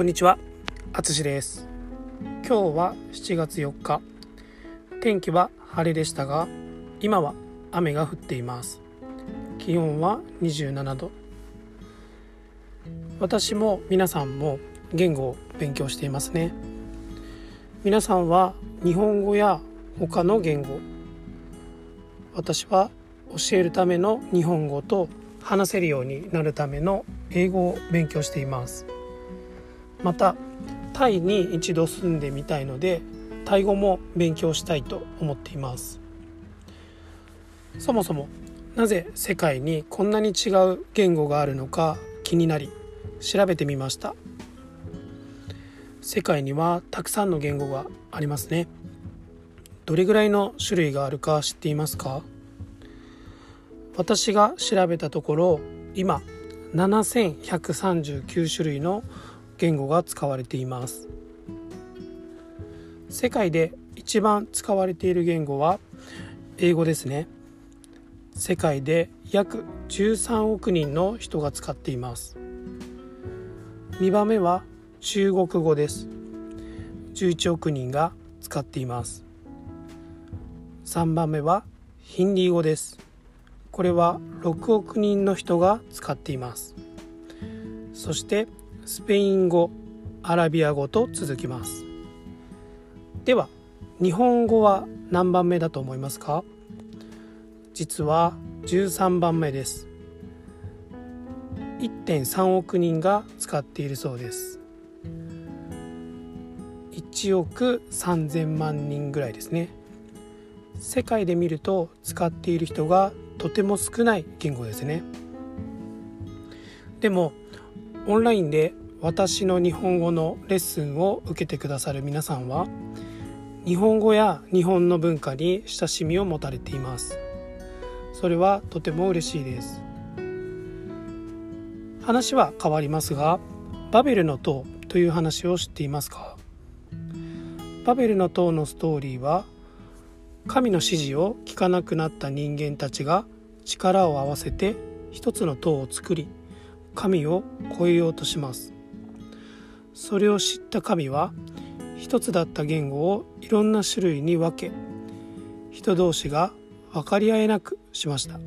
こんにちは、あつしです。今日は7月4日天気は晴れでしたが今は雨が降っています。気温は27度私も皆さんも言語を勉強していますね。皆さんは日本語や他の言語私は教えるための日本語と話せるようになるための英語を勉強しています。またタイに一度住んでみたいのでタイ語も勉強したいと思っています。そもそもなぜ世界にこんなに違う言語があるのか気になり調べてみました。世界にはたくさんの言語がありますね。どれぐらいの種類があるか知っていますか？私が調べたところ今7139種類の言語が使われています。世界で一番使われている言語は英語ですね。世界で約13億人の人が使っています。2番目は中国語です。11億人が使っています。3番目はヒンディー語です。これは6億人の人が使っています。そしてスペイン語アラビア語と続きます。では日本語は何番目だと思いますか？実は13番目です。1.3億人が使っているそうです。1億3000万人ぐらいですね。世界で見ると使っている人がとても少ない言語ですね。でもオンラインで私の日本語のレッスンを受けてくださる皆さんは日本語や日本の文化に親しみを持たれています。それはとても嬉しいです。話は変わりますがバベルの塔という話を知っていますか？バベルの塔のストーリーは神の指示を聞かなくなった人間たちが力を合わせて一つの塔を作り神を超えようとします。それを知った神は一つだった言語をいろんな種類に分け人同士が分かり合えなくしました。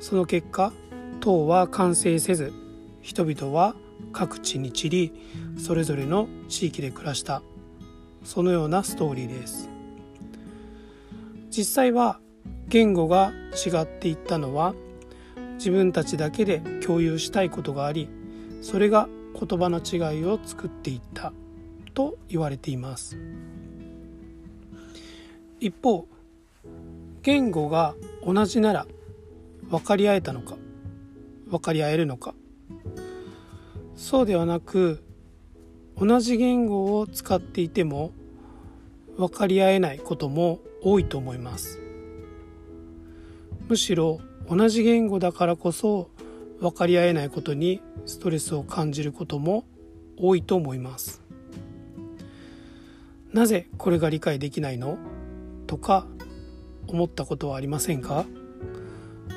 その結果塔は完成せず人々は各地に散りそれぞれの地域で暮らした。そのようなストーリーです。実際は言語が違っていったのは自分たちだけで共有したいことがありそれが言葉の違いを作っていったと言われています。一方言語が同じなら分かり合えたのか分かり合えるのか。そうではなく同じ言語を使っていても分かり合えないことも多いと思います。むしろ同じ言語だからこそ分かり合えないことにストレスを感じることも多いと思います。なぜこれが理解できないの？とか思ったことはありませんか？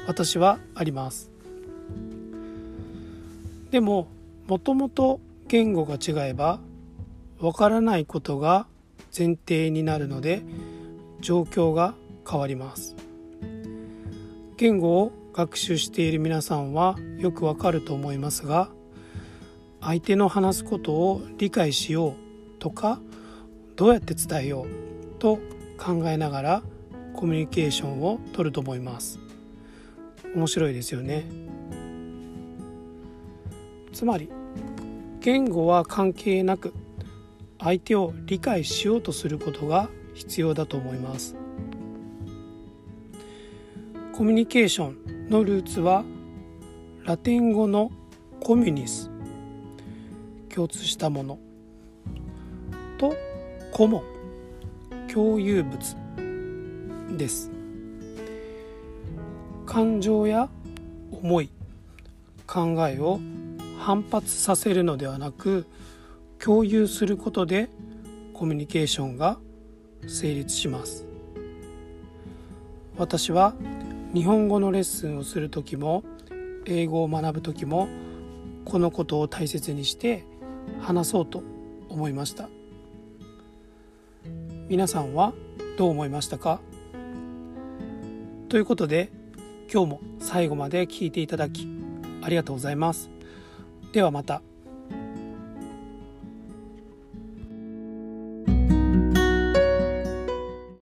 私はあります。でももともと言語が違えばわからないことが前提になるので状況が変わります。言語を学習している皆さんはよくわかると思いますが相手の話すことを理解しようとかどうやって伝えようと考えながらコミュニケーションをとると思います。面白いですよね。つまり言語は関係なく相手を理解しようとすることが必要だと思います。コミュニケーションのルーツはラテン語のコミュニス。共通したもの。とコモ。ン共有物です。感情や思い。考えを反発させるのではなく共有することでコミュニケーションが成立します。私は日本語のレッスンをする時も英語を学ぶ時もこのことを大切にして話そうと思いました。皆さんはどう思いましたか？ということで今日も最後まで聞いていただきありがとうございます。ではまた。